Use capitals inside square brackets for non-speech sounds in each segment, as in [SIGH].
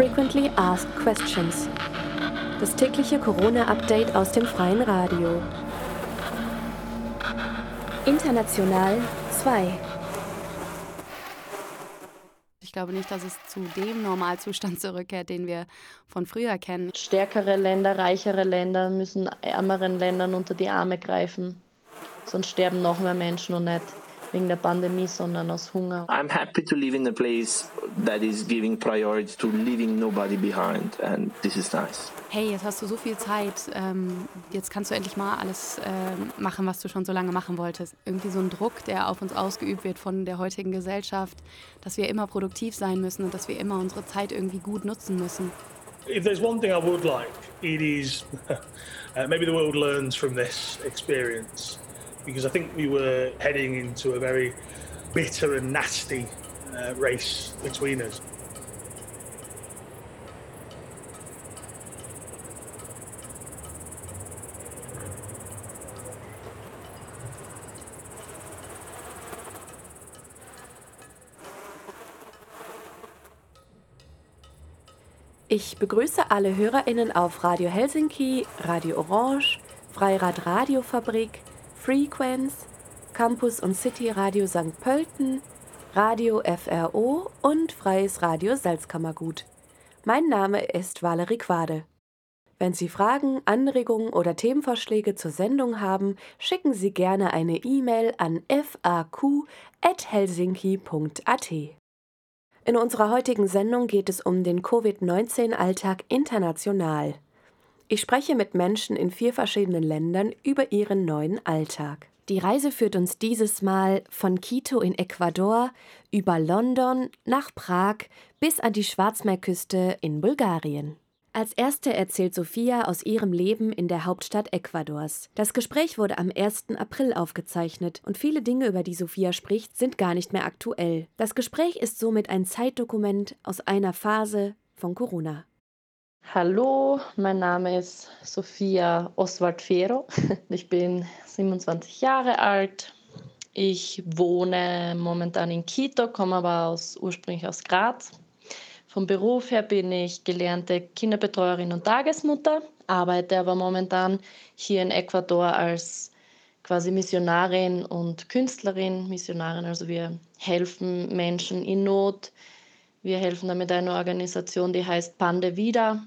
Frequently Asked Questions. Das tägliche Corona-Update aus dem freien Radio. International 2. Ich glaube nicht, dass es zu dem Normalzustand zurückkehrt, den wir von früher kennen. Stärkere Länder, reichere Länder müssen ärmeren Ländern unter die Arme greifen. Sonst sterben noch mehr Menschen und nicht wegen der Pandemie, sondern aus Hunger. I'm happy to live in a place that is giving priority to leaving nobody behind and this is nice. Hey, jetzt hast du so viel Zeit, ähm, jetzt kannst du endlich mal alles ähm, machen, was du schon so lange machen wolltest. Irgendwie so ein Druck, der auf uns ausgeübt wird von der heutigen Gesellschaft, dass wir immer produktiv sein müssen und dass wir immer unsere Zeit irgendwie gut nutzen müssen. If there's one thing I would like, it is [LAUGHS] uh, maybe the world learns from this experience. Because I think we were heading into a very bitter and nasty uh, race between us. Ich begrüße alle HörerInnen auf Radio Helsinki, Radio Orange, Freirad Radiofabrik, Frequenz, Campus und City Radio St. Pölten, Radio FRO und Freies Radio Salzkammergut. Mein Name ist Valerie Quade. Wenn Sie Fragen, Anregungen oder Themenvorschläge zur Sendung haben, schicken Sie gerne eine E-Mail an faq.helsinki.at. In unserer heutigen Sendung geht es um den Covid-19-Alltag international. Ich spreche mit Menschen in vier verschiedenen Ländern über ihren neuen Alltag. Die Reise führt uns dieses Mal von Quito in Ecuador über London nach Prag bis an die Schwarzmeerküste in Bulgarien. Als erste erzählt Sophia aus ihrem Leben in der Hauptstadt Ecuadors. Das Gespräch wurde am 1. April aufgezeichnet und viele Dinge, über die Sophia spricht, sind gar nicht mehr aktuell. Das Gespräch ist somit ein Zeitdokument aus einer Phase von Corona. Hallo, mein Name ist Sophia Oswald Fero. [LAUGHS] Ich bin 27 Jahre alt. Ich wohne momentan in Quito, komme aber aus, ursprünglich aus Graz. Vom Beruf her bin ich gelernte Kinderbetreuerin und Tagesmutter, arbeite aber momentan hier in Ecuador als quasi Missionarin und Künstlerin. Missionarin, also wir helfen Menschen in Not. Wir helfen damit einer Organisation, die heißt Pande Vida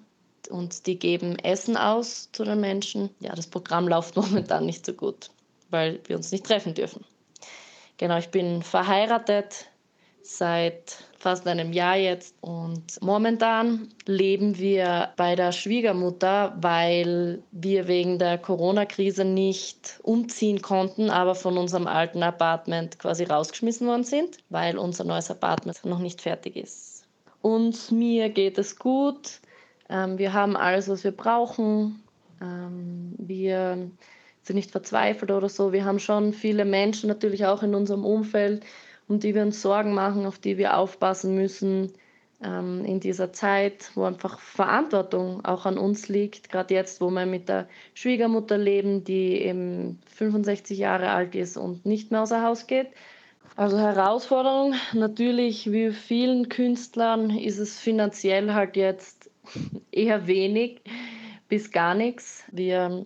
und die geben Essen aus zu den Menschen. Ja, das Programm [LAUGHS] läuft momentan nicht so gut, weil wir uns nicht treffen dürfen. Genau, ich bin verheiratet seit fast einem Jahr jetzt und momentan leben wir bei der Schwiegermutter, weil wir wegen der Corona-Krise nicht umziehen konnten, aber von unserem alten Apartment quasi rausgeschmissen worden sind, weil unser neues Apartment noch nicht fertig ist. Und mir geht es gut. Ähm, wir haben alles, was wir brauchen. Ähm, wir sind nicht verzweifelt oder so. Wir haben schon viele Menschen natürlich auch in unserem Umfeld, um die wir uns Sorgen machen, auf die wir aufpassen müssen ähm, in dieser Zeit, wo einfach Verantwortung auch an uns liegt. Gerade jetzt, wo wir mit der Schwiegermutter leben, die eben 65 Jahre alt ist und nicht mehr außer Haus geht. Also Herausforderung natürlich wie vielen Künstlern ist es finanziell halt jetzt [LAUGHS] eher wenig bis gar nichts. Wir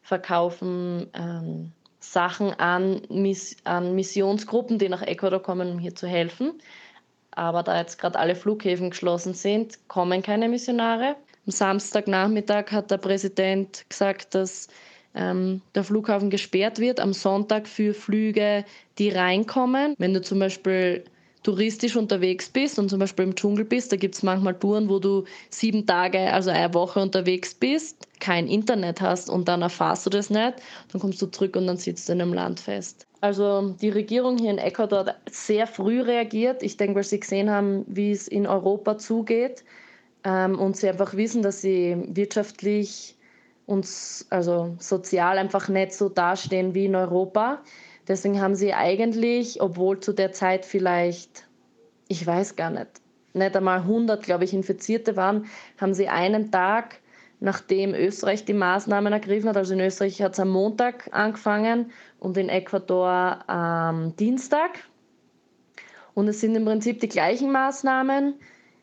verkaufen ähm, Sachen an, Miss an Missionsgruppen, die nach Ecuador kommen, um hier zu helfen. Aber da jetzt gerade alle Flughäfen geschlossen sind, kommen keine Missionare. Am Samstagnachmittag hat der Präsident gesagt, dass ähm, der Flughafen gesperrt wird am Sonntag für Flüge, die reinkommen. Wenn du zum Beispiel touristisch unterwegs bist und zum Beispiel im Dschungel bist, da gibt es manchmal Touren, wo du sieben Tage, also eine Woche unterwegs bist, kein Internet hast und dann erfährst du das nicht, dann kommst du zurück und dann sitzt du in einem Land fest. Also die Regierung hier in Ecuador hat sehr früh reagiert. Ich denke, weil sie gesehen haben, wie es in Europa zugeht ähm, und sie einfach wissen, dass sie wirtschaftlich und also sozial einfach nicht so dastehen wie in Europa. Deswegen haben sie eigentlich, obwohl zu der Zeit vielleicht, ich weiß gar nicht, nicht einmal 100, glaube ich, Infizierte waren, haben sie einen Tag, nachdem Österreich die Maßnahmen ergriffen hat, also in Österreich hat es am Montag angefangen und in Ecuador am Dienstag. Und es sind im Prinzip die gleichen Maßnahmen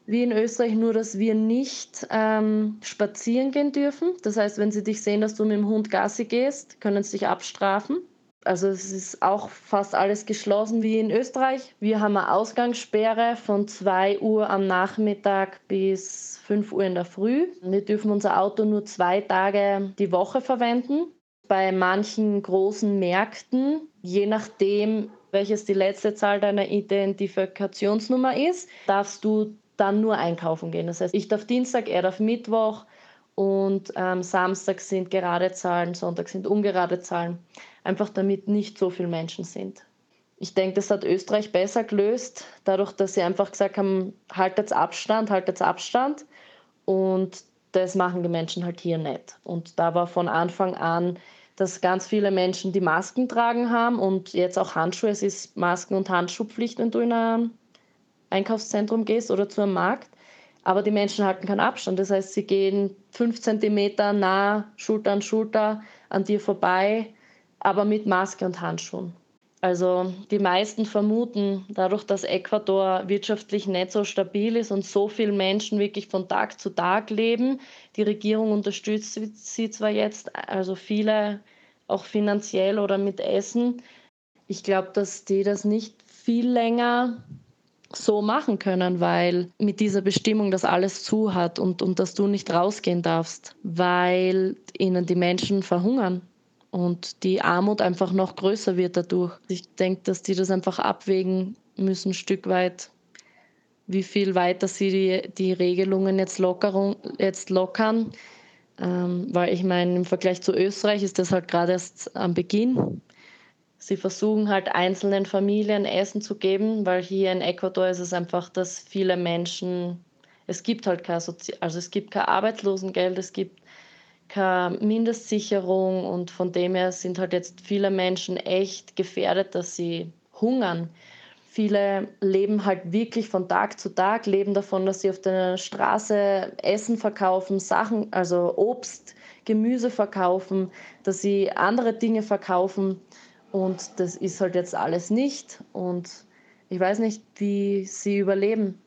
wie in Österreich, nur dass wir nicht ähm, spazieren gehen dürfen. Das heißt, wenn sie dich sehen, dass du mit dem Hund Gassi gehst, können sie dich abstrafen. Also es ist auch fast alles geschlossen wie in Österreich. Wir haben eine Ausgangssperre von 2 Uhr am Nachmittag bis 5 Uhr in der Früh. Wir dürfen unser Auto nur zwei Tage die Woche verwenden. Bei manchen großen Märkten, je nachdem, welches die letzte Zahl deiner Identifikationsnummer ist, darfst du dann nur einkaufen gehen. Das heißt, ich darf Dienstag, er darf Mittwoch und ähm, Samstag sind gerade Zahlen, Sonntag sind ungerade Zahlen, einfach damit nicht so viele Menschen sind. Ich denke, das hat Österreich besser gelöst, dadurch, dass sie einfach gesagt haben, haltet Abstand, haltet Abstand. Und das machen die Menschen halt hier nicht. Und da war von Anfang an, dass ganz viele Menschen die Masken tragen haben und jetzt auch Handschuhe. Es ist Masken- und Handschuhpflicht, wenn du in ein Einkaufszentrum gehst oder zu einem Markt. Aber die Menschen halten keinen Abstand. Das heißt, sie gehen fünf Zentimeter nah, Schulter an Schulter an dir vorbei, aber mit Maske und Handschuhen. Also die meisten vermuten, dadurch, dass Ecuador wirtschaftlich nicht so stabil ist und so viele Menschen wirklich von Tag zu Tag leben, die Regierung unterstützt sie zwar jetzt, also viele auch finanziell oder mit Essen. Ich glaube, dass die das nicht viel länger so machen können, weil mit dieser Bestimmung, dass alles zu hat und, und dass du nicht rausgehen darfst, weil ihnen die Menschen verhungern und die Armut einfach noch größer wird dadurch. Ich denke, dass die das einfach abwägen müssen, ein Stück weit, wie viel weiter sie die, die Regelungen jetzt, Lockerung, jetzt lockern. Ähm, weil ich meine, im Vergleich zu Österreich ist das halt gerade erst am Beginn. Sie versuchen halt einzelnen Familien Essen zu geben, weil hier in Ecuador ist es einfach, dass viele Menschen, es gibt halt kein Sozi also es gibt kein Arbeitslosengeld, es gibt keine Mindestsicherung und von dem her sind halt jetzt viele Menschen echt gefährdet, dass sie hungern. Viele leben halt wirklich von Tag zu Tag, leben davon, dass sie auf der Straße Essen verkaufen, Sachen, also Obst, Gemüse verkaufen, dass sie andere Dinge verkaufen. Und das ist halt jetzt alles nicht. Und ich weiß nicht, wie sie überleben,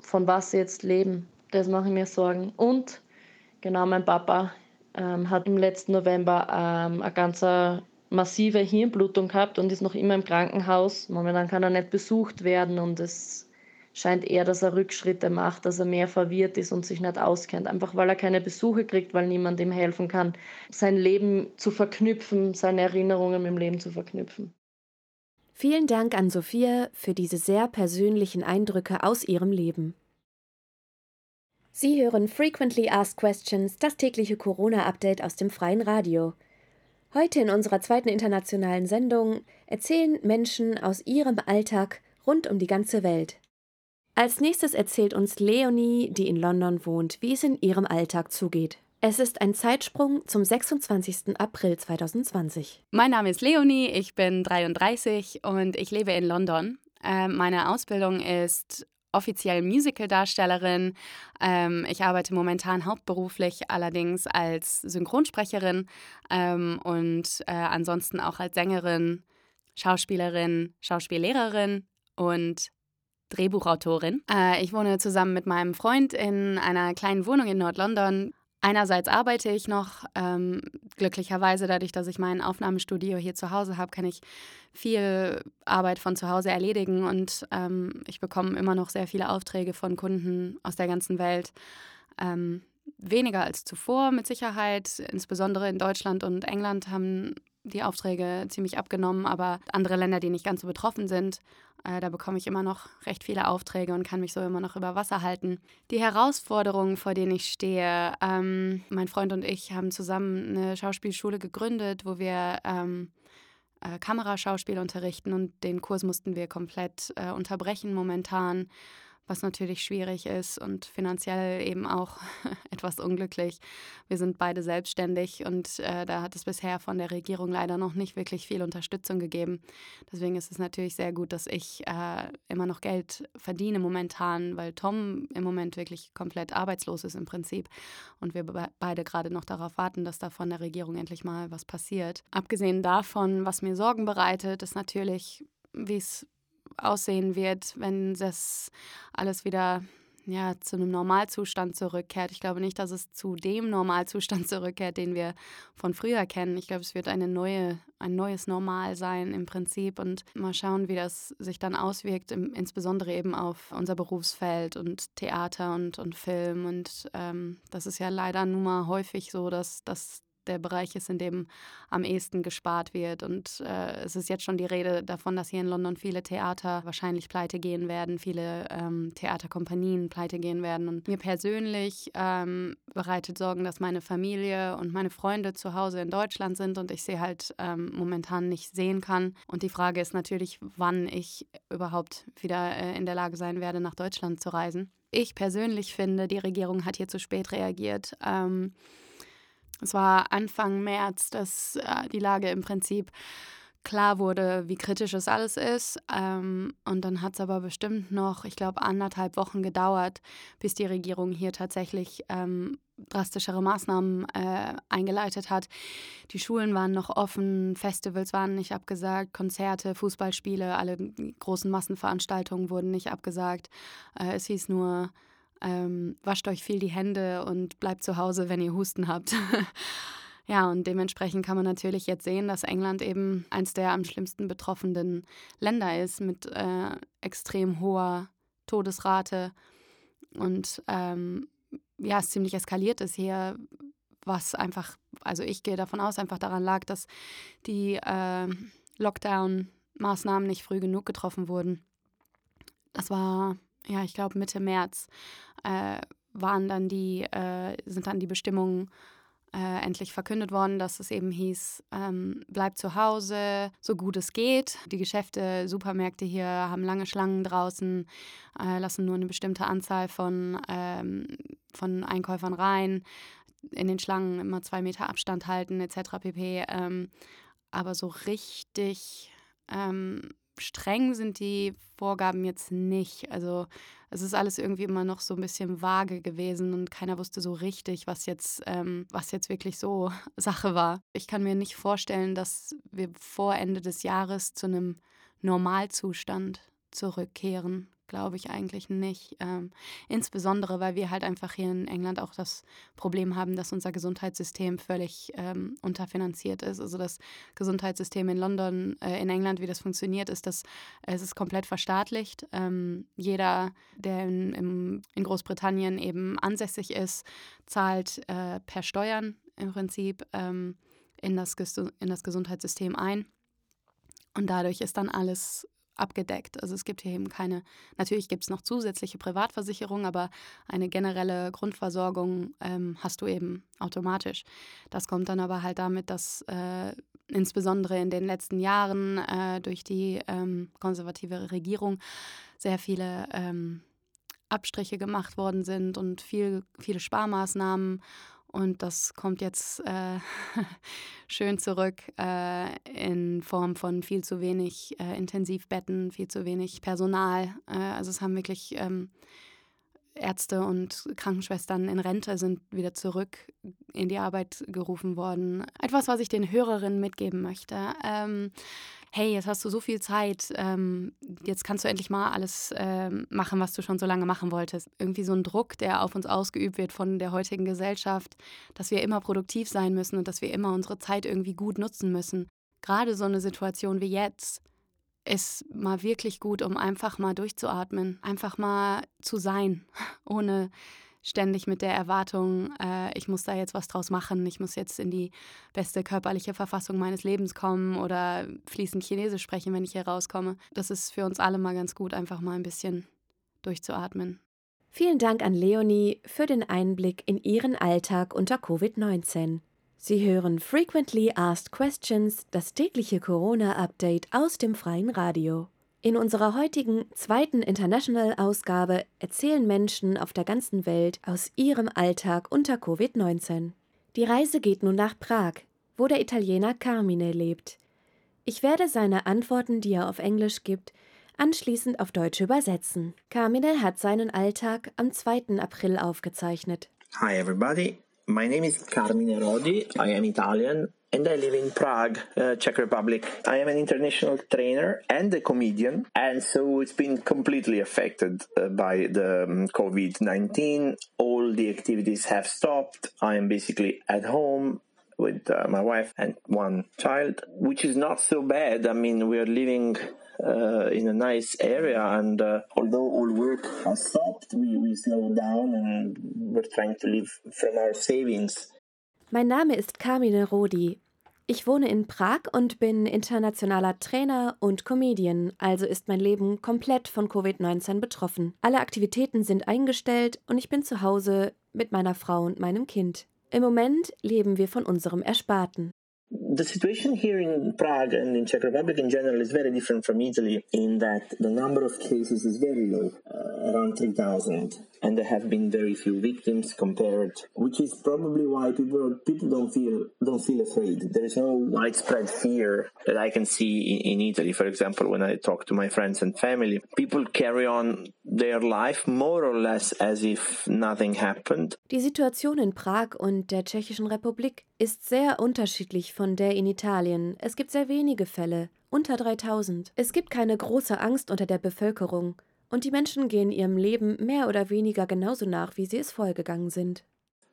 von was sie jetzt leben. Das mache ich mir Sorgen. Und genau, mein Papa ähm, hat im letzten November ähm, eine ganz massive Hirnblutung gehabt und ist noch immer im Krankenhaus. Momentan kann er nicht besucht werden und es scheint eher, dass er Rückschritte macht, dass er mehr verwirrt ist und sich nicht auskennt, einfach weil er keine Besuche kriegt, weil niemand ihm helfen kann, sein Leben zu verknüpfen, seine Erinnerungen mit dem Leben zu verknüpfen. Vielen Dank an Sophia für diese sehr persönlichen Eindrücke aus ihrem Leben. Sie hören Frequently Asked Questions, das tägliche Corona-Update aus dem freien Radio. Heute in unserer zweiten internationalen Sendung erzählen Menschen aus ihrem Alltag rund um die ganze Welt. Als nächstes erzählt uns Leonie, die in London wohnt, wie es in ihrem Alltag zugeht. Es ist ein Zeitsprung zum 26. April 2020. Mein Name ist Leonie, ich bin 33 und ich lebe in London. Äh, meine Ausbildung ist offiziell Musical-Darstellerin. Ähm, ich arbeite momentan hauptberuflich allerdings als Synchronsprecherin ähm, und äh, ansonsten auch als Sängerin, Schauspielerin, Schauspiellehrerin und Drehbuchautorin. Äh, ich wohne zusammen mit meinem Freund in einer kleinen Wohnung in Nord-London. Einerseits arbeite ich noch, ähm, glücklicherweise dadurch, dass ich mein Aufnahmestudio hier zu Hause habe, kann ich viel Arbeit von zu Hause erledigen und ähm, ich bekomme immer noch sehr viele Aufträge von Kunden aus der ganzen Welt. Ähm, weniger als zuvor mit Sicherheit, insbesondere in Deutschland und England haben die Aufträge ziemlich abgenommen, aber andere Länder, die nicht ganz so betroffen sind, äh, da bekomme ich immer noch recht viele Aufträge und kann mich so immer noch über Wasser halten. Die Herausforderungen, vor denen ich stehe, ähm, mein Freund und ich haben zusammen eine Schauspielschule gegründet, wo wir ähm, äh, Kameraschauspiel unterrichten und den Kurs mussten wir komplett äh, unterbrechen momentan was natürlich schwierig ist und finanziell eben auch [LAUGHS] etwas unglücklich. Wir sind beide selbstständig und äh, da hat es bisher von der Regierung leider noch nicht wirklich viel Unterstützung gegeben. Deswegen ist es natürlich sehr gut, dass ich äh, immer noch Geld verdiene momentan, weil Tom im Moment wirklich komplett arbeitslos ist im Prinzip und wir be beide gerade noch darauf warten, dass da von der Regierung endlich mal was passiert. Abgesehen davon, was mir Sorgen bereitet, ist natürlich, wie es aussehen wird, wenn das alles wieder ja, zu einem Normalzustand zurückkehrt. Ich glaube nicht, dass es zu dem Normalzustand [LAUGHS] zurückkehrt, den wir von früher kennen. Ich glaube, es wird eine neue, ein neues Normal sein im Prinzip und mal schauen, wie das sich dann auswirkt, im, insbesondere eben auf unser Berufsfeld und Theater und, und Film. Und ähm, das ist ja leider nun mal häufig so, dass, dass der Bereich ist, in dem am ehesten gespart wird. Und äh, es ist jetzt schon die Rede davon, dass hier in London viele Theater wahrscheinlich pleite gehen werden, viele ähm, Theaterkompanien pleite gehen werden. Und mir persönlich ähm, bereitet Sorgen, dass meine Familie und meine Freunde zu Hause in Deutschland sind und ich sie halt ähm, momentan nicht sehen kann. Und die Frage ist natürlich, wann ich überhaupt wieder äh, in der Lage sein werde, nach Deutschland zu reisen. Ich persönlich finde, die Regierung hat hier zu spät reagiert. Ähm, es war Anfang März, dass äh, die Lage im Prinzip klar wurde, wie kritisch es alles ist. Ähm, und dann hat es aber bestimmt noch, ich glaube, anderthalb Wochen gedauert, bis die Regierung hier tatsächlich ähm, drastischere Maßnahmen äh, eingeleitet hat. Die Schulen waren noch offen, Festivals waren nicht abgesagt, Konzerte, Fußballspiele, alle großen Massenveranstaltungen wurden nicht abgesagt. Äh, es hieß nur, ähm, wascht euch viel die Hände und bleibt zu Hause, wenn ihr Husten habt. [LAUGHS] ja, und dementsprechend kann man natürlich jetzt sehen, dass England eben eins der am schlimmsten betroffenen Länder ist mit äh, extrem hoher Todesrate und ähm, ja, es ziemlich eskaliert ist hier, was einfach, also ich gehe davon aus, einfach daran lag, dass die äh, Lockdown-Maßnahmen nicht früh genug getroffen wurden. Das war ja, ich glaube Mitte März äh, waren dann die, äh, sind dann die Bestimmungen äh, endlich verkündet worden, dass es eben hieß, ähm, bleibt zu Hause, so gut es geht. Die Geschäfte, Supermärkte hier haben lange Schlangen draußen, äh, lassen nur eine bestimmte Anzahl von, ähm, von Einkäufern rein, in den Schlangen immer zwei Meter Abstand halten etc. pp. Ähm, aber so richtig ähm, streng sind die Vorgaben jetzt nicht. Also es ist alles irgendwie immer noch so ein bisschen vage gewesen und keiner wusste so richtig, was jetzt, ähm, was jetzt wirklich so [LAUGHS] Sache war. Ich kann mir nicht vorstellen, dass wir vor Ende des Jahres zu einem Normalzustand zurückkehren glaube ich eigentlich nicht. Ähm, insbesondere, weil wir halt einfach hier in England auch das Problem haben, dass unser Gesundheitssystem völlig ähm, unterfinanziert ist. Also das Gesundheitssystem in London, äh, in England, wie das funktioniert, ist, dass es ist komplett verstaatlicht. Ähm, jeder, der in, im, in, Großbritannien eben ansässig ist, zahlt äh, per Steuern im Prinzip ähm, in, das, in das Gesundheitssystem ein. Und dadurch ist dann alles abgedeckt. Also es gibt hier eben keine, natürlich gibt es noch zusätzliche Privatversicherungen, aber eine generelle Grundversorgung ähm, hast du eben automatisch. Das kommt dann aber halt damit, dass äh, insbesondere in den letzten Jahren äh, durch die ähm, konservative Regierung sehr viele ähm, Abstriche gemacht worden sind und viel, viele Sparmaßnahmen und das kommt jetzt äh, [LAUGHS] schön zurück äh, in Form von viel zu wenig äh, Intensivbetten, viel zu wenig Personal. Äh, also es haben wirklich ähm, Ärzte und Krankenschwestern in Rente sind wieder zurück in die Arbeit gerufen worden. Etwas, was ich den Hörerinnen mitgeben möchte. Ähm, hey, jetzt hast du so viel Zeit, ähm, jetzt kannst du endlich mal alles ähm, machen, was du schon so lange machen wolltest. Irgendwie so ein Druck, der auf uns ausgeübt wird von der heutigen Gesellschaft, dass wir immer produktiv sein müssen und dass wir immer unsere Zeit irgendwie gut nutzen müssen. Gerade so eine Situation wie jetzt ist mal wirklich gut, um einfach mal durchzuatmen, einfach mal zu sein, [LAUGHS] ohne ständig mit der Erwartung, äh, ich muss da jetzt was draus machen, ich muss jetzt in die beste körperliche Verfassung meines Lebens kommen oder fließend Chinesisch sprechen, wenn ich hier rauskomme. Das ist für uns alle mal ganz gut, einfach mal ein bisschen durchzuatmen. Vielen Dank an Leonie für den Einblick in ihren Alltag unter Covid-19. Sie hören Frequently Asked Questions, das tägliche Corona-Update aus dem freien Radio. In unserer heutigen zweiten International-Ausgabe erzählen Menschen auf der ganzen Welt aus ihrem Alltag unter Covid-19. Die Reise geht nun nach Prag, wo der Italiener Carmine lebt. Ich werde seine Antworten, die er auf Englisch gibt, anschließend auf Deutsch übersetzen. Carmine hat seinen Alltag am 2. April aufgezeichnet. Hi everybody, My name is Carmine Rodi. I am Italian and I live in Prague, uh, Czech Republic. I am an international trainer and a comedian, and so it's been completely affected uh, by the um, COVID 19. All the activities have stopped. I am basically at home with uh, my wife and one child, which is not so bad. I mean, we are living uh, in a nice area. And uh, although all work has stopped, we, we slowed down and we're trying to live from our savings. Mein Name ist Carmine Rodi. Ich wohne in Prag und bin internationaler Trainer und Comedian, also ist mein Leben komplett von Covid-19 betroffen. Alle Aktivitäten sind eingestellt und ich bin zu Hause mit meiner Frau und meinem Kind. Im Moment leben wir von unserem Ersparten. The situation here in Prague and in Czech Republic in general is very different from Italy in that the number of cases is very low, uh, around 3,000, and there have been very few victims compared, which is probably why people people don't feel don't feel afraid. There is no widespread fear that I can see in, in Italy. For example, when I talk to my friends and family, people carry on their life more or less as if nothing happened. Die Situation in Prag und der Tschechischen Republik ist sehr unterschiedlich von der in Italien. Es gibt sehr wenige Fälle, unter 3000. Es gibt keine große Angst unter der Bevölkerung. Und die Menschen gehen ihrem Leben mehr oder weniger genauso nach, wie sie es vorgegangen sind.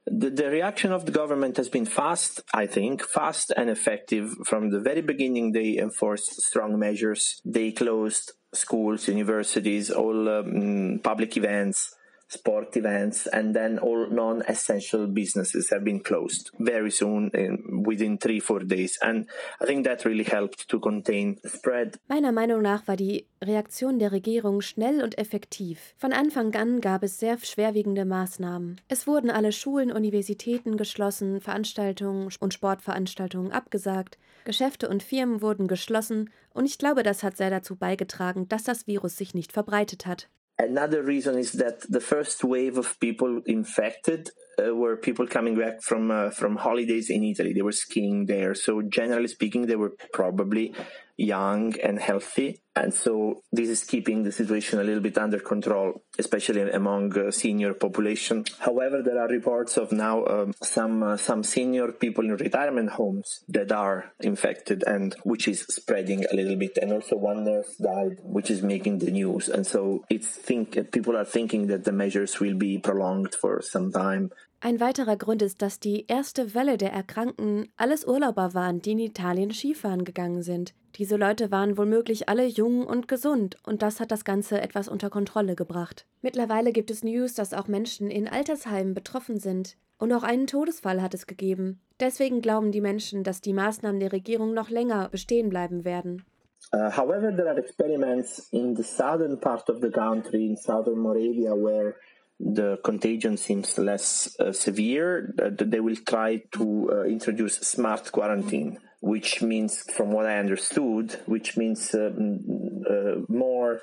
The, the, reaction of the government has been fast, I think, fast and effective. From the very beginning, they enforced strong measures. They closed schools, universities, all um, public events. Sport events, and then all non-essential businesses have been closed very soon, in, within three four days, and I think that really helped to contain spread. Meiner Meinung nach war die Reaktion der Regierung schnell und effektiv. Von Anfang an gab es sehr schwerwiegende Maßnahmen. Es wurden alle Schulen, Universitäten geschlossen, Veranstaltungen und Sportveranstaltungen abgesagt, Geschäfte und Firmen wurden geschlossen, und ich glaube, das hat sehr dazu beigetragen, dass das Virus sich nicht verbreitet hat. Another reason is that the first wave of people infected uh, were people coming back from uh, from holidays in Italy. They were skiing there, so generally speaking, they were probably young and healthy. And so this is keeping the situation a little bit under control, especially among uh, senior population. However, there are reports of now um, some uh, some senior people in retirement homes that are infected and which is spreading a little bit. And also one nurse died, which is making the news. And so it's think people are thinking that the measures will be prolonged for some time. Ein weiterer Grund ist, dass die erste Welle der Erkrankten alles Urlauber waren, die in Italien Skifahren gegangen sind. Diese Leute waren womöglich alle jung und gesund und das hat das Ganze etwas unter Kontrolle gebracht. Mittlerweile gibt es News, dass auch Menschen in Altersheimen betroffen sind. Und auch einen Todesfall hat es gegeben. Deswegen glauben die Menschen, dass die Maßnahmen der Regierung noch länger bestehen bleiben werden. Uh, however, there are experiments in the southern part of the country, in southern Moravia, where the contagion seems less uh, severe, uh, they will try to uh, introduce smart quarantine, which means, from what I understood, which means um, uh, more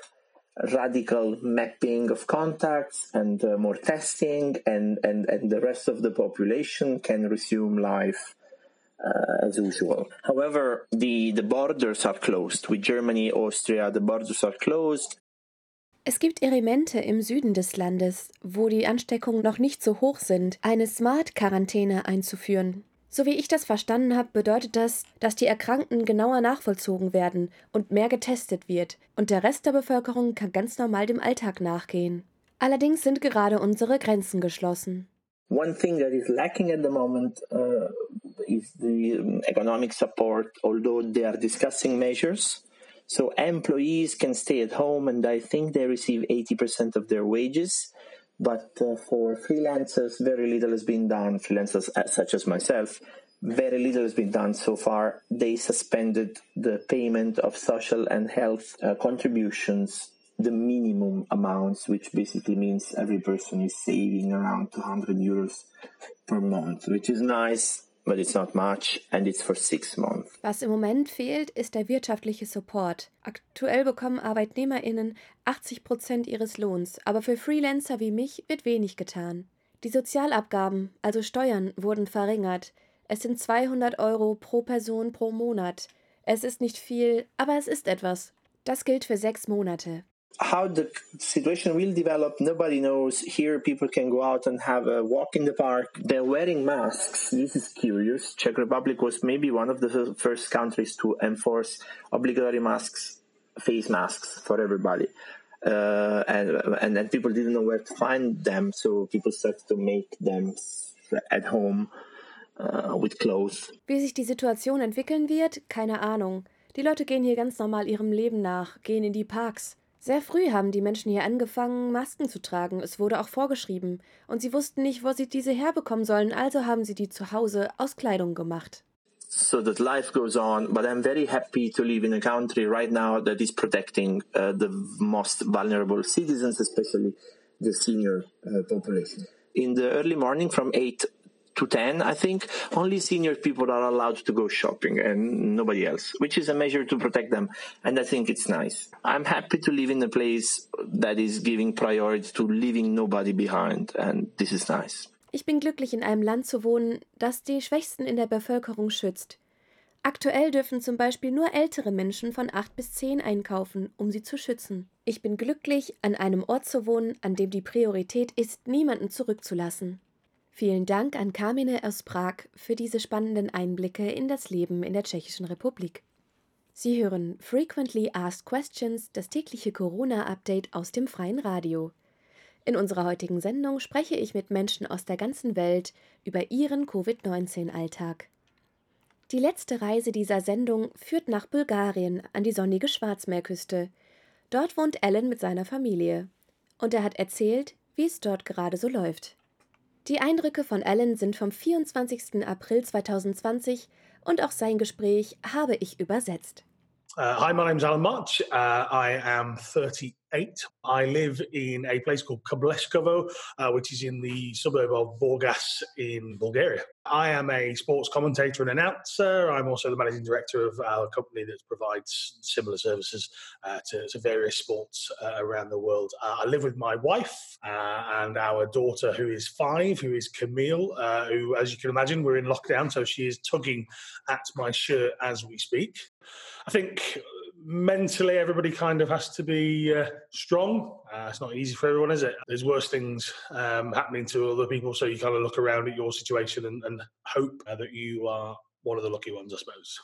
radical mapping of contacts and uh, more testing, and, and, and the rest of the population can resume life. Uh, as usual. However, the, the borders are closed. With Germany, Austria, the borders are closed. Es gibt Erimente im Süden des Landes, wo die Ansteckungen noch nicht so hoch sind, eine Smart-Quarantäne einzuführen. So wie ich das verstanden habe, bedeutet das, dass die Erkrankten genauer nachvollzogen werden und mehr getestet wird, und der Rest der Bevölkerung kann ganz normal dem Alltag nachgehen. Allerdings sind gerade unsere Grenzen geschlossen. One thing that is lacking at the moment uh, is the economic support, although they are discussing measures. So employees can stay at home and I think they receive 80% of their wages. But uh, for freelancers, very little has been done. Freelancers uh, such as myself, very little has been done so far. They suspended the payment of social and health uh, contributions, the minimum amounts, which basically means every person is saving around 200 euros per month, which is nice but it's not much and it's for six months. Was im Moment fehlt, ist der wirtschaftliche Support. Aktuell bekommen ArbeitnehmerInnen 80 Prozent ihres Lohns, aber für Freelancer wie mich wird wenig getan. Die Sozialabgaben, also Steuern, wurden verringert. Es sind 200 Euro pro Person pro Monat. Es ist nicht viel, aber es ist etwas. Das gilt für sechs Monate. How the situation will develop, nobody knows. Here, people can go out and have a walk in the park. They're wearing masks. This is curious. Czech Republic was maybe one of the first countries to enforce obligatory masks, face masks for everybody. Uh, and and then people didn't know where to find them, so people started to make them at home uh, with clothes. Wie sich die Situation entwickeln wird, keine Ahnung. Die Leute gehen hier ganz normal ihrem Leben nach, gehen in die Parks. Sehr früh haben die Menschen hier angefangen, Masken zu tragen. Es wurde auch vorgeschrieben. Und sie wussten nicht, wo sie diese herbekommen sollen, also haben sie die zu Hause aus Kleidung gemacht. So that life goes on, but I'm very happy to live in a country right now that is protecting uh, the most vulnerable citizens, especially the senior uh, population. In the early morning from 8 to 10, I think, only senior people are allowed to go shopping and nobody else, which is a measure to protect them. And I think it's nice. I'm happy to live in a place that is giving priority to leaving nobody behind. And this is nice. Ich bin glücklich, in einem Land zu wohnen, das die Schwächsten in der Bevölkerung schützt. Aktuell dürfen zum Beispiel nur ältere Menschen von 8 bis 10 einkaufen, um sie zu schützen. Ich bin glücklich, an einem Ort zu wohnen, an dem die Priorität ist, niemanden zurückzulassen. Vielen Dank an Carmine aus Prag für diese spannenden Einblicke in das Leben in der Tschechischen Republik. Sie hören Frequently Asked Questions, das tägliche Corona-Update aus dem freien Radio. In unserer heutigen Sendung spreche ich mit Menschen aus der ganzen Welt über ihren Covid-19-Alltag. Die letzte Reise dieser Sendung führt nach Bulgarien an die sonnige Schwarzmeerküste. Dort wohnt Alan mit seiner Familie. Und er hat erzählt, wie es dort gerade so läuft. Die Eindrücke von Alan sind vom 24. April 2020 und auch sein Gespräch habe ich übersetzt. Uh, hi, my name's Alan March. Uh, I am 38. I live in a place called Kableskovo, uh, which is in the suburb of Burgas in Bulgaria. I am a sports commentator and announcer. I'm also the managing director of our company that provides similar services uh, to, to, various sports uh, around the world. Uh, I live with my wife and our daughter, who is five, who is Camille, who, as you can imagine, we're in lockdown, so she is tugging at my shirt as we speak. I think mentally everybody kind of has to be uh, strong. Uh, it's not easy for everyone, is it? There's worse things um, happening to other people, so you kind of look around at your situation and, and hope uh, that you are one of the lucky ones, I suppose.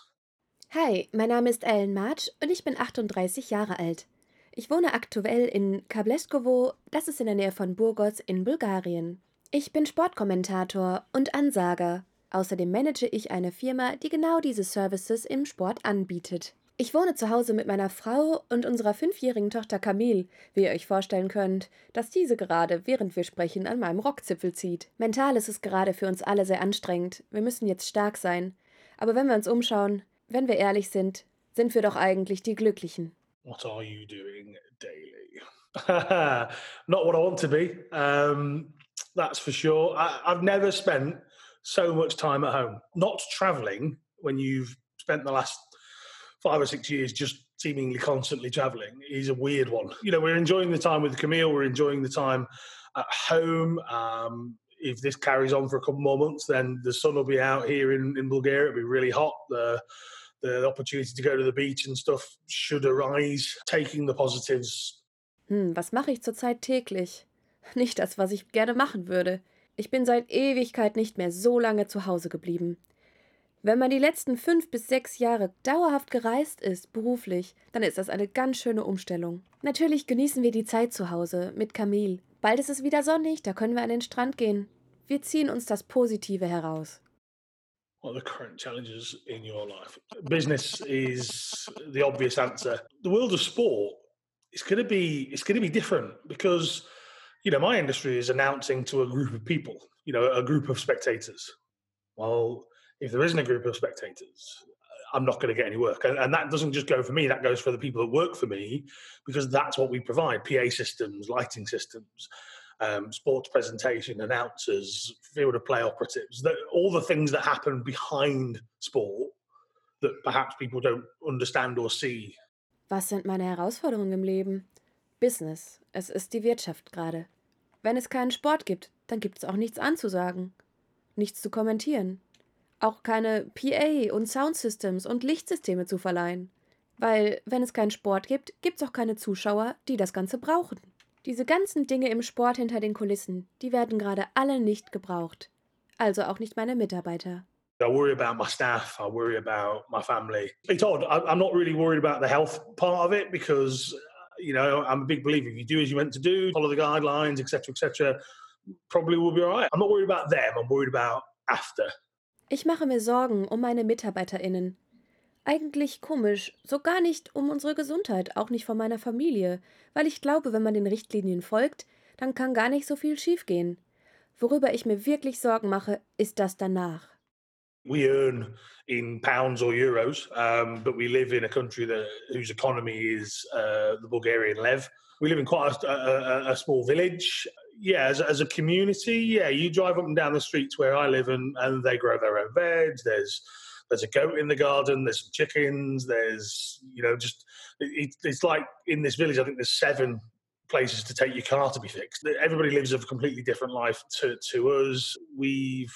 Hi, mein Name ist Ellen March und ich bin 38 Jahre alt. Ich wohne aktuell in Kableskovo, das ist in der Nähe von Burgos in Bulgarien. Ich bin Sportkommentator und Ansager. Außerdem manage ich eine Firma, die genau diese Services im Sport anbietet. Ich wohne zu Hause mit meiner Frau und unserer fünfjährigen Tochter Camille, wie ihr euch vorstellen könnt, dass diese gerade, während wir sprechen, an meinem Rockzipfel zieht. Mental ist es gerade für uns alle sehr anstrengend. Wir müssen jetzt stark sein. Aber wenn wir uns umschauen, wenn wir ehrlich sind, sind wir doch eigentlich die Glücklichen. What are you doing daily? [LAUGHS] Not what I want to be. Um, that's for sure. I, I've never spent so much time at home. Not traveling when you've spent the last five or six years just seemingly constantly traveling is a weird one. You know, we're enjoying the time with Camille, we're enjoying the time at home. Um, if this carries on for a couple more months, then the sun will be out here in, in Bulgaria. It'll be really hot. The the opportunity to go to the beach and stuff should arise. Taking the positives. Hm, was mache ich zurzeit täglich? [LAUGHS] Nicht das, was ich gerne machen würde. Ich bin seit Ewigkeit nicht mehr so lange zu Hause geblieben. Wenn man die letzten fünf bis sechs Jahre dauerhaft gereist ist, beruflich, dann ist das eine ganz schöne Umstellung. Natürlich genießen wir die Zeit zu Hause mit Camille. Bald ist es wieder sonnig, da können wir an den Strand gehen. Wir ziehen uns das Positive heraus. What are the current challenges in your life? Business is the obvious answer. The world of sport is going to be it's going to be different because you know my industry is announcing to a group of people, you know, a group of spectators. Well, if there isn't a group of spectators, I'm not going to get any work. And, and, that doesn't just go for me, that goes for the people that work for me because that's what we provide PA systems, lighting systems, um, sports presentation, announcers, field of play operatives, that, all the things that happen behind sport that perhaps people don't understand or see. Was sind meine Herausforderungen im Leben? Business. Es ist die Wirtschaft gerade. Wenn es keinen Sport gibt, dann gibt es auch nichts anzusagen, nichts zu kommentieren, auch keine PA und Soundsystems und Lichtsysteme zu verleihen. Weil, wenn es keinen Sport gibt, gibt es auch keine Zuschauer, die das Ganze brauchen. Diese ganzen Dinge im Sport hinter den Kulissen, die werden gerade alle nicht gebraucht. Also auch nicht meine Mitarbeiter. I worry about my staff. I worry about my family. It's odd. I'm not really worried about the health part of it because, you know, I'm a big believer. If you do as you're meant to do, follow the guidelines, etc., etc., probably will be all right. I'm not worried about them. I'm worried about after. Ich mache mir Sorgen um meine MitarbeiterInnen. Eigentlich komisch, so gar nicht um unsere Gesundheit, auch nicht von meiner Familie, weil ich glaube, wenn man den Richtlinien folgt, dann kann gar nicht so viel schiefgehen. Worüber ich mir wirklich Sorgen mache, ist das danach. We earn in pounds or euros, um, but we live in a country that, whose economy is uh, the Bulgarian lev. We live in quite a, a, a small village. Yeah, as, as, a community, yeah, you drive up and down the streets where I live, and, and they grow their own veg. There's there's a goat in the garden. There's some chickens. There's you know just it, it's like in this village. I think there's seven places to take your car to be fixed. Everybody lives a completely different life to to us. We've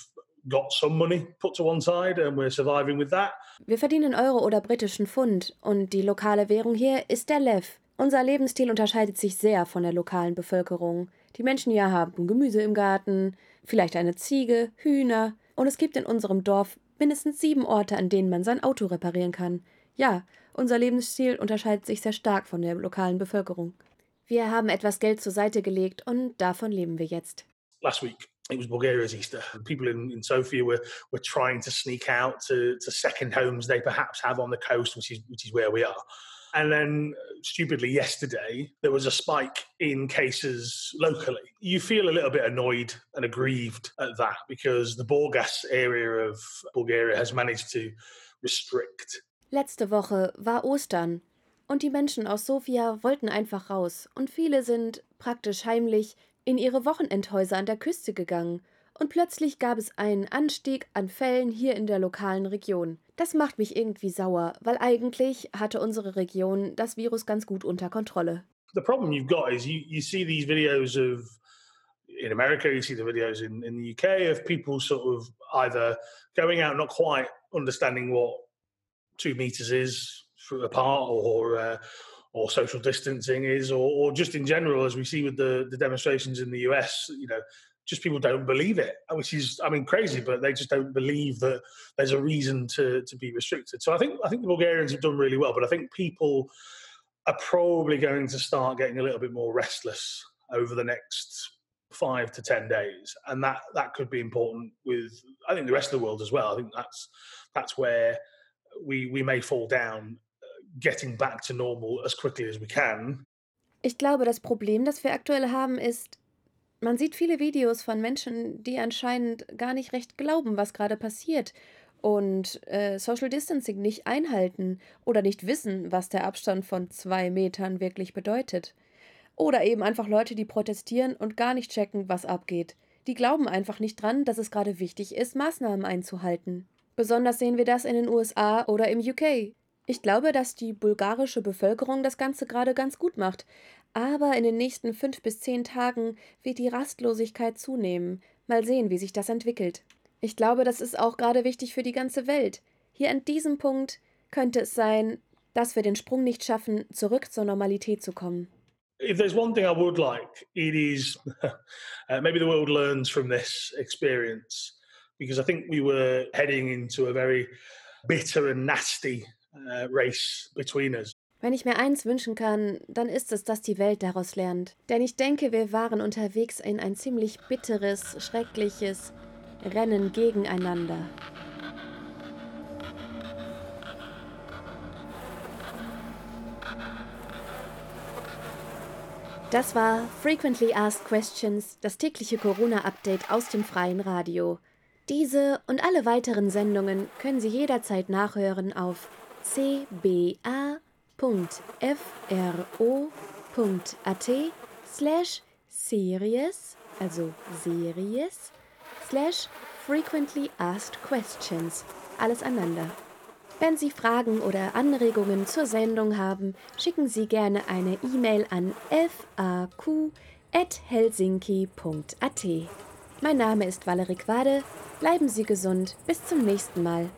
got some money put to one side and we're surviving with that. Wir verdienen Euro oder britischen Pfund und die lokale Währung hier ist der Lev. Unser Lebensstil unterscheidet sich sehr von der lokalen Bevölkerung. Die Menschen hier haben Gemüse im Garten, vielleicht eine Ziege, Hühner und es gibt in unserem Dorf mindestens sieben Orte, an denen man sein Auto reparieren kann. Ja, unser Lebensstil unterscheidet sich sehr stark von der lokalen Bevölkerung. Wir haben etwas Geld zur Seite gelegt und davon leben wir jetzt. Last week it was Bulgaria's Easter. People in, in Sofia were were trying to sneak out to, to second homes they perhaps have on the coast, which is which is where we are. And then, stupidly, yesterday, there was a spike in cases locally. You feel a little bit annoyed and aggrieved at that because the Borgas area of Bulgaria has managed to restrict. Letzte Woche war Ostern und die Menschen aus Sofia wollten einfach raus und viele sind praktisch heimlich in ihre Wochenendhäuser an der Küste gegangen und plötzlich gab es einen Anstieg an Fällen hier in der lokalen Region. Das macht mich irgendwie sauer, weil eigentlich hatte unsere Region das Virus ganz gut unter Kontrolle. The problem you've got is you, you see these videos of in America, you see the videos in, in the UK of people sort of either going out not quite understanding what two meters is apart or uh, or social distancing is, or, or just in general, as we see with the, the demonstrations in the US, you know, just people don't believe it, which is, I mean, crazy, but they just don't believe that there's a reason to, to be restricted. So I think, I think the Bulgarians have done really well, but I think people are probably going to start getting a little bit more restless over the next five to ten days, and that that could be important with I think the rest of the world as well. I think that's that's where we we may fall down uh, getting back to normal as quickly as we can. Ich glaube, das Problem, das wir aktuell haben, ist, man sieht viele Videos von Menschen, die anscheinend gar nicht recht glauben, was gerade passiert und äh, Social Distancing nicht einhalten oder nicht wissen, was der Abstand von zwei Metern wirklich bedeutet. Oder eben einfach Leute, die protestieren und gar nicht checken, was abgeht. Die glauben einfach nicht dran, dass es gerade wichtig ist, Maßnahmen einzuhalten. Besonders sehen wir das in den USA oder im UK. Ich glaube, dass die bulgarische Bevölkerung das Ganze gerade ganz gut macht. Aber in den nächsten fünf bis zehn Tagen wird die Rastlosigkeit zunehmen. Mal sehen, wie sich das entwickelt. Ich glaube, das ist auch gerade wichtig für die ganze Welt. Hier an diesem Punkt könnte es sein, dass wir den Sprung nicht schaffen, zurück zur Normalität zu kommen. If there's one thing I would like, it is [LAUGHS] uh, maybe the world learns from this experience because I think we were heading into a very bitter and nasty uh, race between us. Wenn ich mir eins wünschen kann, dann ist es, dass die Welt daraus lernt. Denn ich denke, wir waren unterwegs in ein ziemlich bitteres, schreckliches Rennen gegeneinander. Das war Frequently Asked Questions, das tägliche Corona-Update aus dem freien Radio. Diese und alle weiteren Sendungen können Sie jederzeit nachhören auf cba.fro.at slash series, also series, slash frequently asked questions. Alles aneinander. Wenn Sie Fragen oder Anregungen zur Sendung haben, schicken Sie gerne eine E-Mail an faq.helsinki.at. Mein Name ist Valerie Quade. Bleiben Sie gesund. Bis zum nächsten Mal.